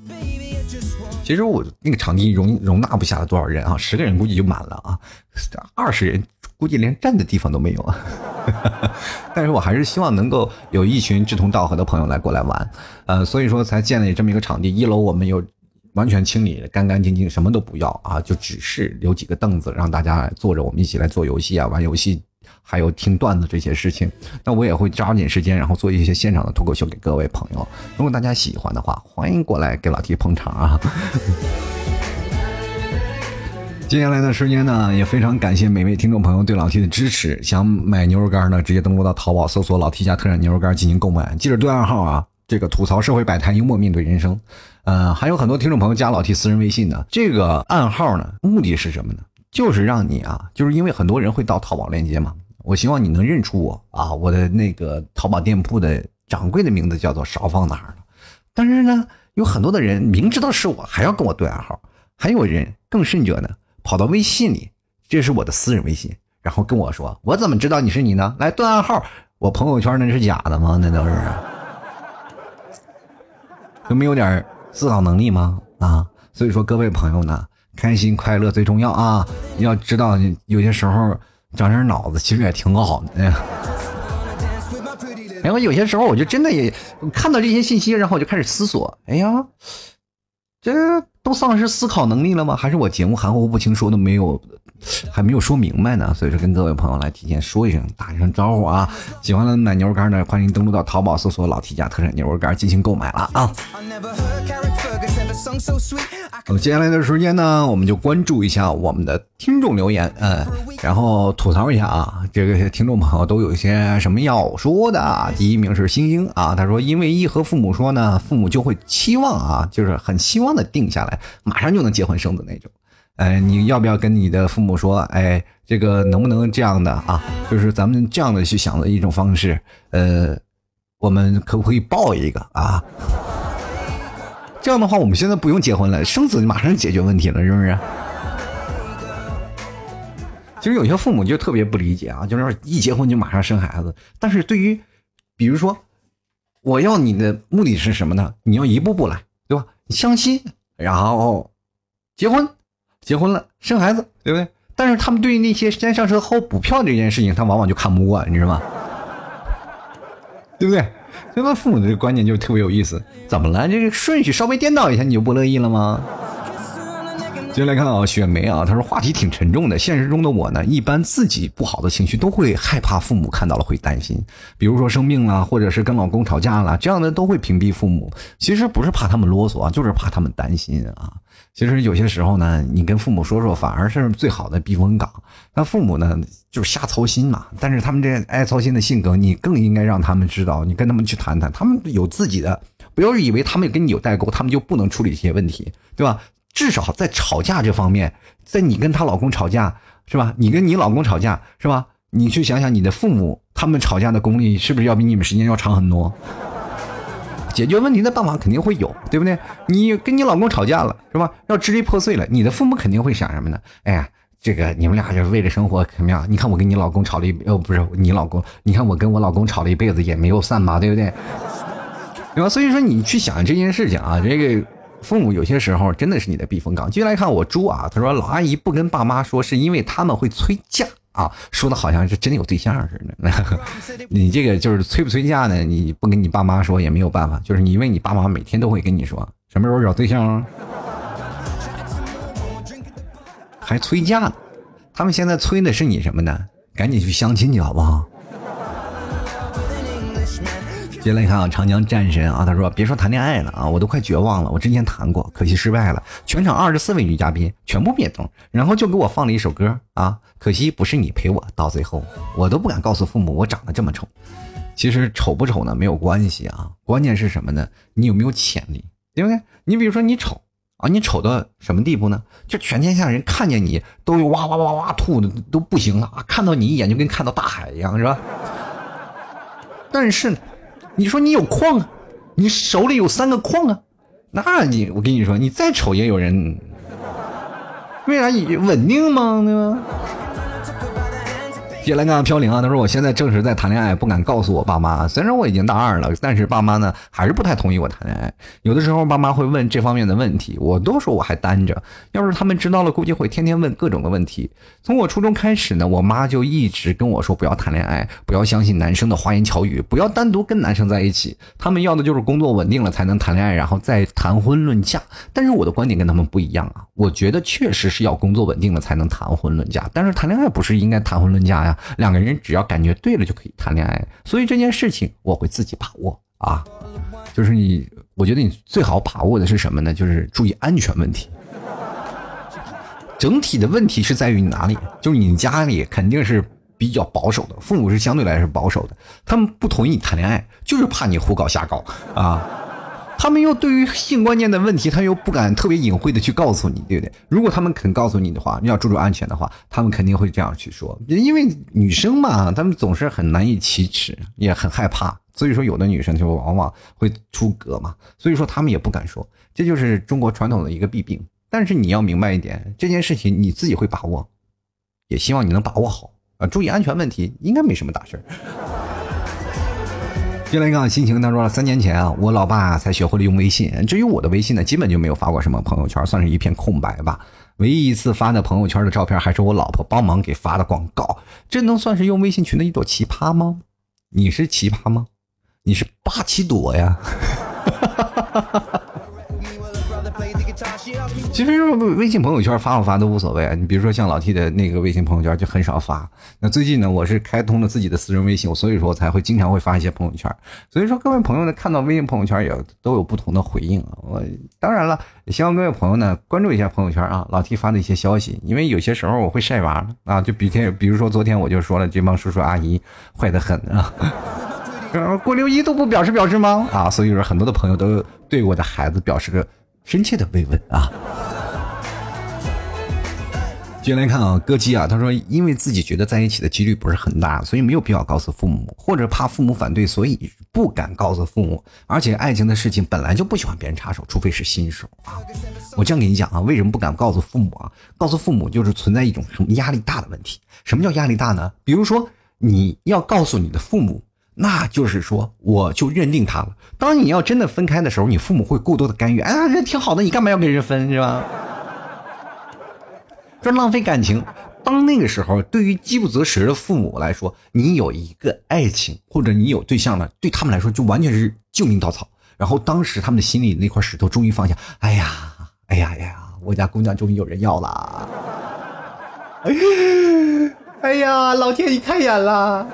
其实我那个场地容容纳不下了多少人啊，十个人估计就满了啊，二十人估计连站的地方都没有啊。(laughs) 但是我还是希望能够有一群志同道合的朋友来过来玩，呃，所以说才建立这么一个场地。一楼我们有完全清理干干净净，什么都不要啊，就只是留几个凳子让大家坐着，我们一起来做游戏啊，玩游戏。还有听段子这些事情，那我也会抓紧时间，然后做一些现场的脱口秀给各位朋友。如果大家喜欢的话，欢迎过来给老 T 捧场啊！(laughs) 接下来的时间呢，也非常感谢每位听众朋友对老 T 的支持。想买牛肉干呢，直接登录到淘宝搜索“老 T 家特产牛肉干”进行购买。记着对暗号啊，这个吐槽社会百态，幽默面对人生。呃，还有很多听众朋友加老 T 私人微信呢，这个暗号呢，目的是什么呢？就是让你啊，就是因为很多人会到淘宝链接嘛。我希望你能认出我啊！我的那个淘宝店铺的掌柜的名字叫做少放哪儿了。但是呢，有很多的人明知道是我，还要跟我对暗号。还有人更甚者呢，跑到微信里，这是我的私人微信，然后跟我说：“我怎么知道你是你呢？”来断暗号，我朋友圈那是假的吗？那都是，有没有点思考能力吗？啊！所以说，各位朋友呢，开心快乐最重要啊！要知道，有些时候。长点脑子其实也挺好的，然后有些时候我就真的也看到这些信息，然后我就开始思索：哎呀，这都丧失思考能力了吗？还是我节目含糊不清，说的没有还没有说明白呢，所以说跟各位朋友来提前说一声，打一声招呼啊！喜欢的买牛肉干的，欢迎登录到淘宝搜索“老提家特产牛肉干”进行购买了啊！好了，接下来的时间呢，我们就关注一下我们的听众留言，嗯，然后吐槽一下啊，这个听众朋友都有一些什么要说的啊？第一名是星星啊，他说因为一和父母说呢，父母就会期望啊，就是很希望的定下来，马上就能结婚生子那种。哎，你要不要跟你的父母说？哎，这个能不能这样的啊？就是咱们这样的去想的一种方式。呃，我们可不可以报一个啊？这样的话，我们现在不用结婚了，生子马上解决问题了，是不是？其实有些父母就特别不理解啊，就是一结婚就马上生孩子。但是对于，比如说，我要你的目的是什么呢？你要一步步来，对吧？相亲，然后结婚。结婚了，生孩子，对不对？但是他们对于那些先上车后补票这件事情，他往往就看不惯，你知道吗？(laughs) 对不对？所以父母的这个观念就特别有意思。怎么了？这个顺序稍微颠倒一下，你就不乐意了吗？接下来看啊，雪梅啊，他说话题挺沉重的。现实中的我呢，一般自己不好的情绪都会害怕父母看到了会担心，比如说生病了，或者是跟老公吵架了，这样的都会屏蔽父母。其实不是怕他们啰嗦啊，就是怕他们担心啊。其实有些时候呢，你跟父母说说，反而是最好的避风港。那父母呢，就是瞎操心嘛。但是他们这爱操心的性格，你更应该让他们知道，你跟他们去谈谈，他们有自己的，不要以为他们跟你有代沟，他们就不能处理这些问题，对吧？至少在吵架这方面，在你跟她老公吵架是吧？你跟你老公吵架是吧？你去想想你的父母，他们吵架的功力是不是要比你们时间要长很多？解决问题的办法肯定会有，对不对？你跟你老公吵架了是吧？要支离破碎了，你的父母肯定会想什么呢？哎呀，这个你们俩就是为了生活怎么样？你看我跟你老公吵了一呃不是你老公，你看我跟我老公吵了一辈子也没有散吧，对不对？对吧？所以说你去想这件事情啊，这个。父母有些时候真的是你的避风港。接下来看我猪啊，他说老阿姨不跟爸妈说，是因为他们会催嫁啊，说的好像是真的有对象似的。(laughs) 你这个就是催不催嫁呢？你不跟你爸妈说也没有办法，就是你因为你爸妈每天都会跟你说什么时候找对象，还催嫁呢。他们现在催的是你什么呢？赶紧去相亲去好不好？接下来看啊，长江战神啊，他说：“别说谈恋爱了啊，我都快绝望了。我之前谈过，可惜失败了。全场二十四位女嘉宾全部灭灯，然后就给我放了一首歌啊，可惜不是你陪我到最后。我都不敢告诉父母我长得这么丑。其实丑不丑呢没有关系啊，关键是什么呢？你有没有潜力，对不对？你比如说你丑啊，你丑到什么地步呢？就全天下人看见你都哇哇哇哇吐的都不行了啊，看到你一眼就跟看到大海一样，是吧？但是。”你说你有矿啊，你手里有三个矿啊，那你我跟你说，你再丑也有人，为啥你稳定吗？对吧？接来看飘零啊，他说我现在正是在谈恋爱，不敢告诉我爸妈。虽然我已经大二了，但是爸妈呢还是不太同意我谈恋爱。有的时候爸妈会问这方面的问题，我都说我还单着。要是他们知道了，估计会天天问各种的问题。从我初中开始呢，我妈就一直跟我说不要谈恋爱，不要相信男生的花言巧语，不要单独跟男生在一起。他们要的就是工作稳定了才能谈恋爱，然后再谈婚论嫁。但是我的观点跟他们不一样啊，我觉得确实是要工作稳定了才能谈婚论嫁，但是谈恋爱不是应该谈婚论嫁呀？两个人只要感觉对了就可以谈恋爱，所以这件事情我会自己把握啊。就是你，我觉得你最好把握的是什么呢？就是注意安全问题。整体的问题是在于你哪里？就是你家里肯定是比较保守的，父母是相对来说保守的，他们不同意你谈恋爱，就是怕你胡搞瞎搞啊。他们又对于性观念的问题，他又不敢特别隐晦的去告诉你，对不对？如果他们肯告诉你的话，你要注重安全的话，他们肯定会这样去说。因为女生嘛，他们总是很难以启齿，也很害怕，所以说有的女生就往往会出格嘛。所以说他们也不敢说，这就是中国传统的一个弊病。但是你要明白一点，这件事情你自己会把握，也希望你能把握好啊，注意安全问题，应该没什么大事儿。进来看心情，他说三年前啊，我老爸才学会了用微信。至于我的微信呢，基本就没有发过什么朋友圈，算是一片空白吧。唯一一次发的朋友圈的照片，还是我老婆帮忙给发的广告。这能算是用微信群的一朵奇葩吗？你是奇葩吗？你是八奇朵呀？哈哈哈哈哈其实微信朋友圈发不发都无所谓。你比如说像老 T 的那个微信朋友圈就很少发。那最近呢，我是开通了自己的私人微信，所以说才会经常会发一些朋友圈。所以说各位朋友呢，看到微信朋友圈也都有不同的回应啊。我当然了，也希望各位朋友呢关注一下朋友圈啊，老 T 发的一些消息，因为有些时候我会晒娃啊。就比天，比如说昨天我就说了，这帮叔叔阿姨坏的很啊。(laughs) 过六一都不表示表示吗？啊，所以说很多的朋友都对我的孩子表示个深切的慰问啊。接下来看啊，歌姬啊，他说因为自己觉得在一起的几率不是很大，所以没有必要告诉父母，或者怕父母反对，所以不敢告诉父母。而且爱情的事情本来就不喜欢别人插手，除非是新手啊。我这样给你讲啊，为什么不敢告诉父母啊？告诉父母就是存在一种什么压力大的问题。什么叫压力大呢？比如说你要告诉你的父母。那就是说，我就认定他了。当你要真的分开的时候，你父母会过多的干预。哎呀，人挺好的，你干嘛要跟人分，是吧？(laughs) 这浪费感情。当那个时候，对于饥不择食的父母来说，你有一个爱情或者你有对象了，对他们来说就完全是救命稻草。然后当时他们的心里那块石头终于放下。哎呀，哎呀呀，我家姑娘终于有人要了。(laughs) 哎呀，老天，你开眼了。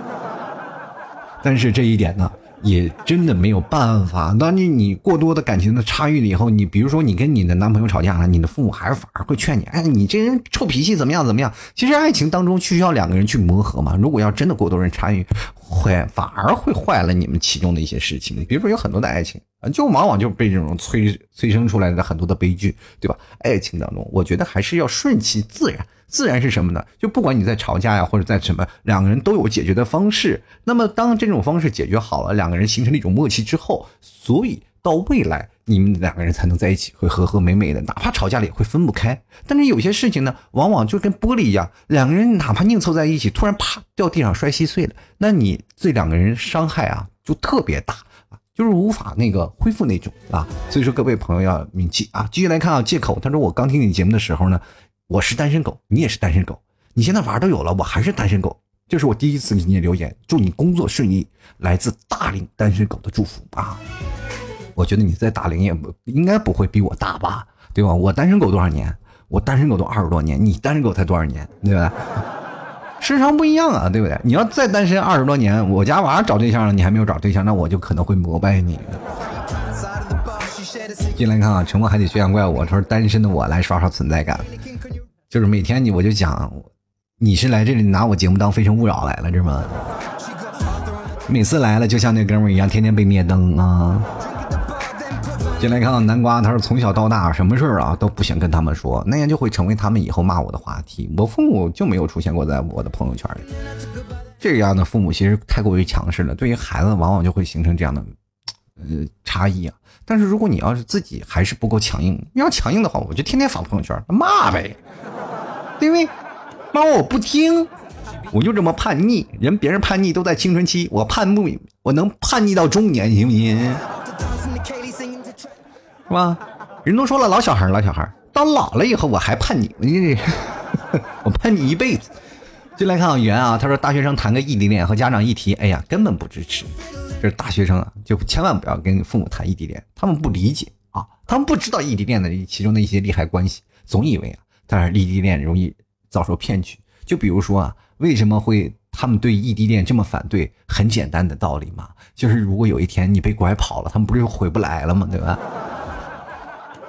但是这一点呢，也真的没有办法。当你你过多的感情的差异了以后，你比如说你跟你的男朋友吵架了，你的父母还是反而会劝你，哎，你这人臭脾气怎么样怎么样？其实爱情当中需要两个人去磨合嘛。如果要真的过多人参与，会反而会坏了你们其中的一些事情。比如说有很多的爱情，就往往就被这种催催生出来的很多的悲剧，对吧？爱情当中，我觉得还是要顺其自然。自然是什么呢？就不管你在吵架呀，或者在什么，两个人都有解决的方式。那么当这种方式解决好了，两个人形成了一种默契之后，所以到未来你们两个人才能在一起，会和和美美的。哪怕吵架了也会分不开。但是有些事情呢，往往就跟玻璃一样，两个人哪怕硬凑在一起，突然啪掉地上摔稀碎了，那你这两个人伤害啊就特别大，就是无法那个恢复那种啊。所以说各位朋友要铭记啊。继续来看啊，借口他说我刚听你节目的时候呢。我是单身狗，你也是单身狗。你现在娃都有了，我还是单身狗。这是我第一次给你留言，祝你工作顺利。来自大龄单身狗的祝福啊！我觉得你在大龄也应该不会比我大吧，对吧？我单身狗多少年？我单身狗都二十多年，你单身狗才多少年？对吧？时长不一样啊，对不对？你要再单身二十多年，我家娃找对象了，你还没有找对象，那我就可能会膜拜你。进来看啊，沉默还得学养怪我。他说：“单身的我来刷刷存在感，就是每天你我就讲，你是来这里拿我节目当非诚勿扰来了，是吗？每次来了就像那哥们一样，天天被灭灯啊。”进来看啊，南瓜，他说从小到大什么事儿啊都不想跟他们说，那样就会成为他们以后骂我的话题。我父母就没有出现过在我的朋友圈里，这样的父母其实太过于强势了，对于孩子往往就会形成这样的呃差异啊。但是如果你要是自己还是不够强硬，你要强硬的话，我就天天发朋友圈骂呗，对不对？骂我不听，我就这么叛逆。人别人叛逆都在青春期，我叛逆，我能叛逆到中年，行不行？是吧？人都说了，老小孩，老小孩，到老了以后我还叛你，我 (laughs) 我叛你一辈子。进来看啊，圆啊，他说大学生谈个异地恋和家长一提，哎呀，根本不支持。这是大学生啊，就千万不要跟父母谈异地恋，他们不理解啊，他们不知道异地恋的其中的一些利害关系，总以为啊，但是异地恋容易遭受骗局。就比如说啊，为什么会他们对异地恋这么反对？很简单的道理嘛，就是如果有一天你被拐跑了，他们不是又回不来了吗？对吧？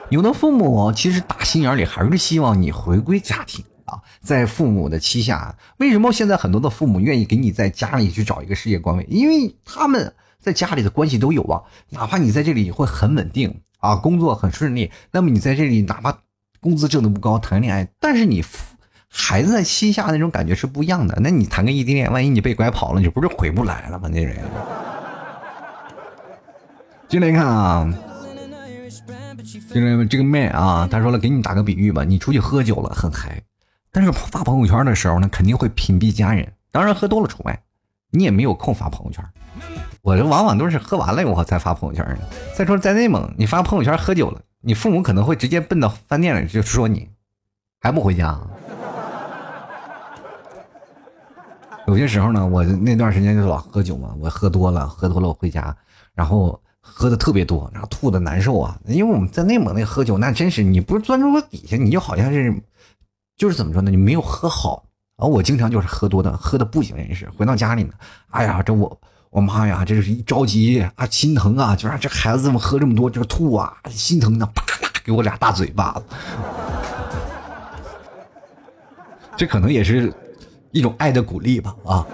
有的父母其实打心眼里还是希望你回归家庭啊，在父母的膝下。为什么现在很多的父母愿意给你在家里去找一个事业官位？因为他们。在家里的关系都有啊，哪怕你在这里会很稳定啊，工作很顺利，那么你在这里哪怕工资挣的不高，谈恋爱，但是你孩子在膝下那种感觉是不一样的。那你谈个异地恋，万一你被拐跑了，你不是回不来了吗？那人。(laughs) 进来看啊，进来这个妹啊，他说了，给你打个比喻吧，你出去喝酒了很嗨，但是发朋友圈的时候呢，肯定会屏蔽家人，当然喝多了除外，你也没有空发朋友圈。我这往往都是喝完了我才发朋友圈呢。再说在内蒙，你发朋友圈喝酒了，你父母可能会直接奔到饭店里就说你还不回家。有些时候呢，我那段时间就老喝酒嘛，我喝多了，喝多了我回家，然后喝的特别多，然后吐的难受啊。因为我们在内蒙那喝酒，那真是你不是钻桌底下，你就好像是，就是怎么说呢？你没有喝好。啊，我经常就是喝多的，喝的不省人事。回到家里呢，哎呀，这我我妈呀，这是一着急啊，心疼啊，就让这孩子怎么喝这么多，就是吐啊，心疼的，啪啪给我俩大嘴巴子。这可能也是一种爱的鼓励吧，啊。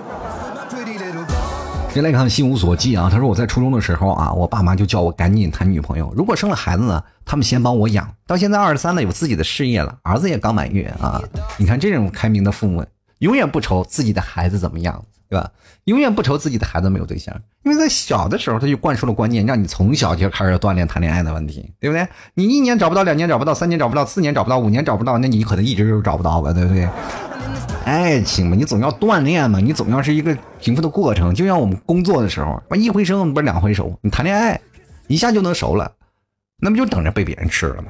先来看心无所寄啊，他说我在初中的时候啊，我爸妈就叫我赶紧谈女朋友，如果生了孩子呢，他们先帮我养。到现在二十三了，有自己的事业了，儿子也刚满月啊。你看这种开明的父母，永远不愁自己的孩子怎么样，对吧？永远不愁自己的孩子没有对象，因为在小的时候他就灌输了观念，让你从小就开始锻炼谈恋爱的问题，对不对？你一年找不到，两年找不到，三年找不到，四年找不到，五年找不到，那你可能一直都找不到吧，对不对？爱情嘛，你总要锻炼嘛，你总要是一个平复的过程。就像我们工作的时候，一回生不是两回熟。你谈恋爱，一下就能熟了，那不就等着被别人吃了吗？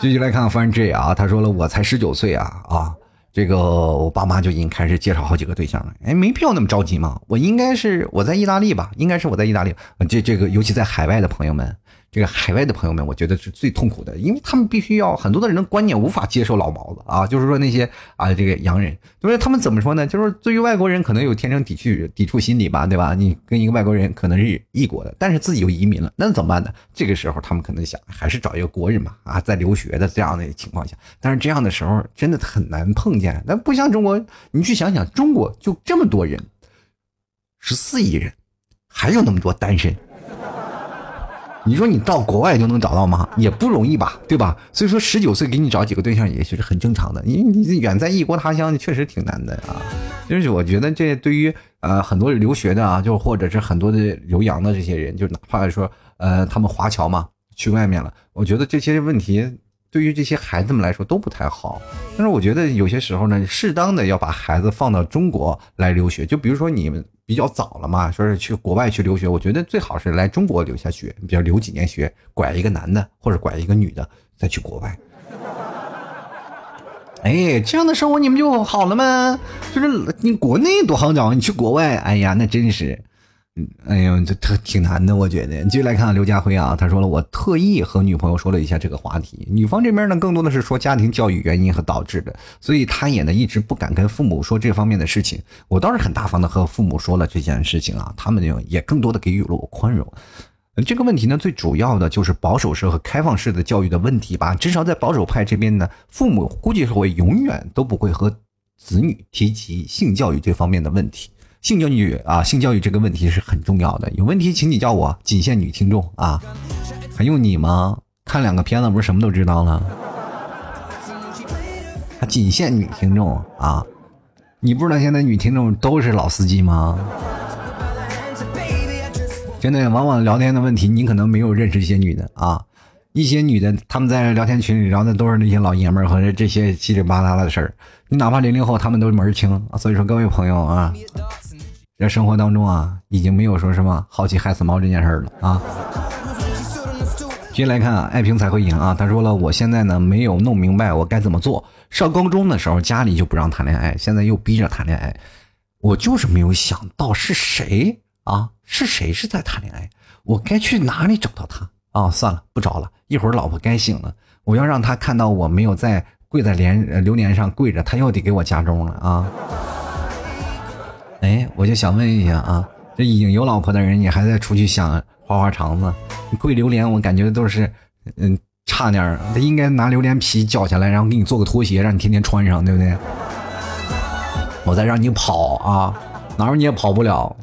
继续来看方 J 啊，他说了，我才十九岁啊啊，这个我爸妈就已经开始介绍好几个对象了。哎，没必要那么着急嘛。我应该是我在意大利吧？应该是我在意大利。这这个，尤其在海外的朋友们。这个海外的朋友们，我觉得是最痛苦的，因为他们必须要很多的人的观念无法接受老毛子啊，就是说那些啊这个洋人，就是他们怎么说呢？就是对于外国人可能有天生抵触抵触心理吧，对吧？你跟一个外国人可能是异国的，但是自己又移民了，那怎么办呢？这个时候他们可能想还是找一个国人嘛啊，在留学的这样的情况下，但是这样的时候真的很难碰见。那不像中国，你去想想，中国就这么多人，十四亿人，还有那么多单身。你说你到国外就能找到吗？也不容易吧，对吧？所以说十九岁给你找几个对象也许是很正常的，因为你远在异国他乡，确实挺难的啊。就是我觉得这对于呃很多留学的啊，就或者是很多的留洋的这些人，就哪怕说呃他们华侨嘛去外面了，我觉得这些问题。对于这些孩子们来说都不太好，但是我觉得有些时候呢，适当的要把孩子放到中国来留学。就比如说你们比较早了嘛，说是去国外去留学，我觉得最好是来中国留下学，比如留几年学，拐一个男的或者拐一个女的再去国外。哎，这样的生活你们就好了吗？就是你国内多好找，你去国外，哎呀，那真是。嗯，哎呦，这特挺难的，我觉得。继续来看刘家辉啊，他说了，我特意和女朋友说了一下这个话题。女方这边呢，更多的是说家庭教育原因和导致的，所以他也呢一直不敢跟父母说这方面的事情。我倒是很大方的和父母说了这件事情啊，他们就也更多的给予了我宽容。这个问题呢，最主要的就是保守式和开放式的教育的问题吧。至少在保守派这边呢，父母估计是会永远都不会和子女提及性教育这方面的问题。性教育啊，性教育这个问题是很重要的。有问题请你叫我，仅限女听众啊。还用你吗？看两个片子不是什么都知道了？还仅限女听众啊？你不知道现在女听众都是老司机吗？真的，往往聊天的问题，你可能没有认识一些女的啊。一些女的，她们在聊天群里聊的都是那些老爷们儿和这些七里八拉的事儿。你哪怕零零后，他们都门儿清。所以说，各位朋友啊。在生活当中啊，已经没有说什么好奇害死猫这件事儿了啊。继续来看啊，爱拼才会赢啊。他说了，我现在呢没有弄明白我该怎么做。上高中的时候家里就不让谈恋爱，现在又逼着谈恋爱，我就是没有想到是谁啊？是谁是在谈恋爱？我该去哪里找到他啊？算了，不找了。一会儿老婆该醒了，我要让他看到我没有在跪在莲榴莲上跪着，他又得给我加钟了啊。哎，我就想问一下啊，这已经有老婆的人，你还在出去想花花肠子？跪榴莲，我感觉都是，嗯，差点儿。他应该拿榴莲皮绞下来，然后给你做个拖鞋，让你天天穿上，对不对？我再让你跑啊，哪儿你也跑不了。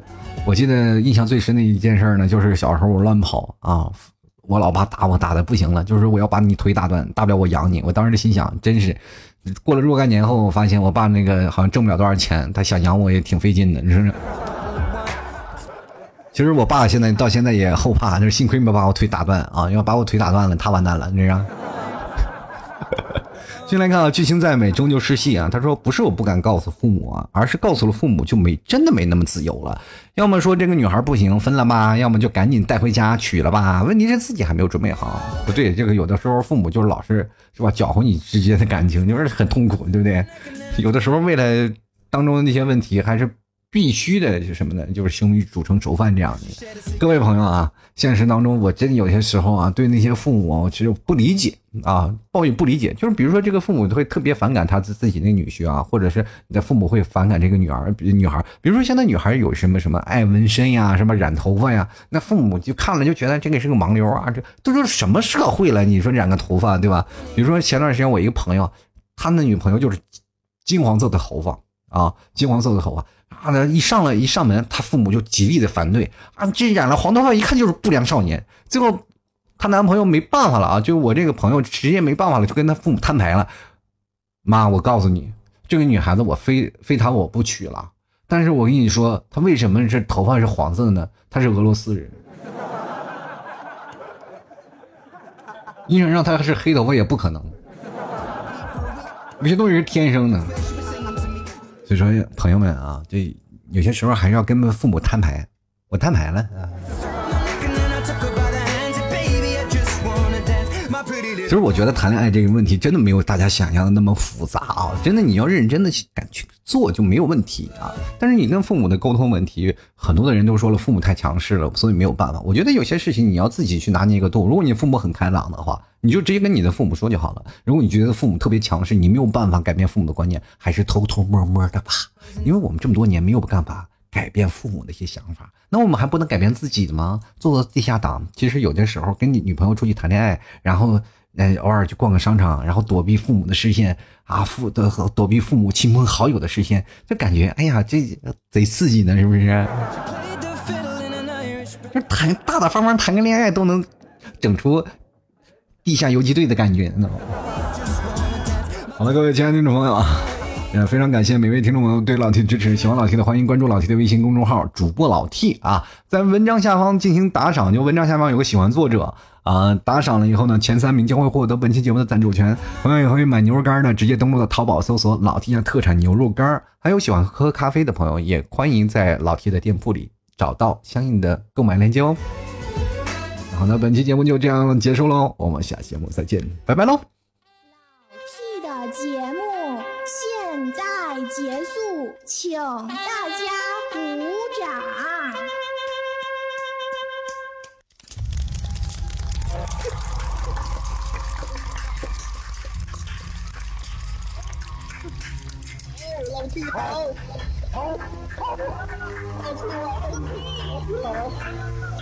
我记得印象最深的一件事呢，就是小时候我乱跑啊，我老爸打我打的不行了，就是我要把你腿打断，大不了我养你。我当时心想，真是。过了若干年后，我发现我爸那个好像挣不了多少钱，他想养我也挺费劲的，你说。其实我爸现在到现在也后怕，就是幸亏没把我腿打断啊，要把我腿打断了，他完蛋了，你知道。进来看啊，剧情再美终究是戏啊。他说不是我不敢告诉父母啊，而是告诉了父母就没真的没那么自由了。要么说这个女孩不行分了吧，要么就赶紧带回家娶了吧。问题是自己还没有准备好。不对，这个有的时候父母就是老是是吧搅和你之间的感情，就是很痛苦，对不对？有的时候为了当中的那些问题，还是必须的是什么呢？就是兄弟煮成熟饭这样的。各位朋友啊，现实当中我真有些时候啊，对那些父母，我其实不理解啊，抱有不理解。就是比如说这个父母会特别反感他自自己那女婿啊，或者是你的父母会反感这个女儿，女孩。比如说现在女孩有什么什么爱纹身呀，什么染头发呀，那父母就看了就觉得这个是个盲流啊，这都是什么社会了？你说染个头发对吧？比如说前段时间我一个朋友，他的女朋友就是金黄色的头发啊，金黄色的头发。啊！那一上来一上门，他父母就极力的反对啊！这染了黄头发，一看就是不良少年。最后，她男朋友没办法了啊！就我这个朋友直接没办法了，就跟他父母摊牌了。妈，我告诉你，这个女孩子我非非她我不娶了。但是我跟你说，她为什么这头发是黄色的呢？她是俄罗斯人。你想让她是黑头发也不可能，有些东西是天生的。所以说，朋友们啊，这有些时候还是要跟父母摊牌。我摊牌了啊。其实我觉得谈恋爱这个问题真的没有大家想象的那么复杂啊！真的，你要认真的敢去做就没有问题啊。但是你跟父母的沟通问题，很多的人都说了，父母太强势了，所以没有办法。我觉得有些事情你要自己去拿捏一个度。如果你父母很开朗的话，你就直接跟你的父母说就好了。如果你觉得父母特别强势，你没有办法改变父母的观念，还是偷偷摸摸的吧。因为我们这么多年没有办法改变父母的一些想法，那我们还不能改变自己吗？做做地下党。其实有的时候跟你女朋友出去谈恋爱，然后。哎，偶尔去逛个商场，然后躲避父母的视线啊，父的躲避父母亲朋好友的视线，就感觉哎呀，这贼刺激呢，是不是？这谈大大方方谈个恋爱都能整出地下游击队的感觉呢。好了，各位亲爱的听众朋友啊，也非常感谢每位听众朋友对老 T 的支持，喜欢老 T 的欢迎关注老 T 的微信公众号主播老 T 啊，在文章下方进行打赏，就文章下方有个喜欢作者。啊，打赏了以后呢，前三名将会获得本期节目的赞助权。同样也会买牛肉干呢，直接登录到淘宝搜索“老 T 家特产牛肉干”。还有喜欢喝咖啡的朋友，也欢迎在老 T 的店铺里找到相应的购买链接哦。好的，本期节目就这样结束喽，我们下期节目再见，拜拜喽。老 T 的节目现在结束，请大家老弟好，好，好，好，好，好，好。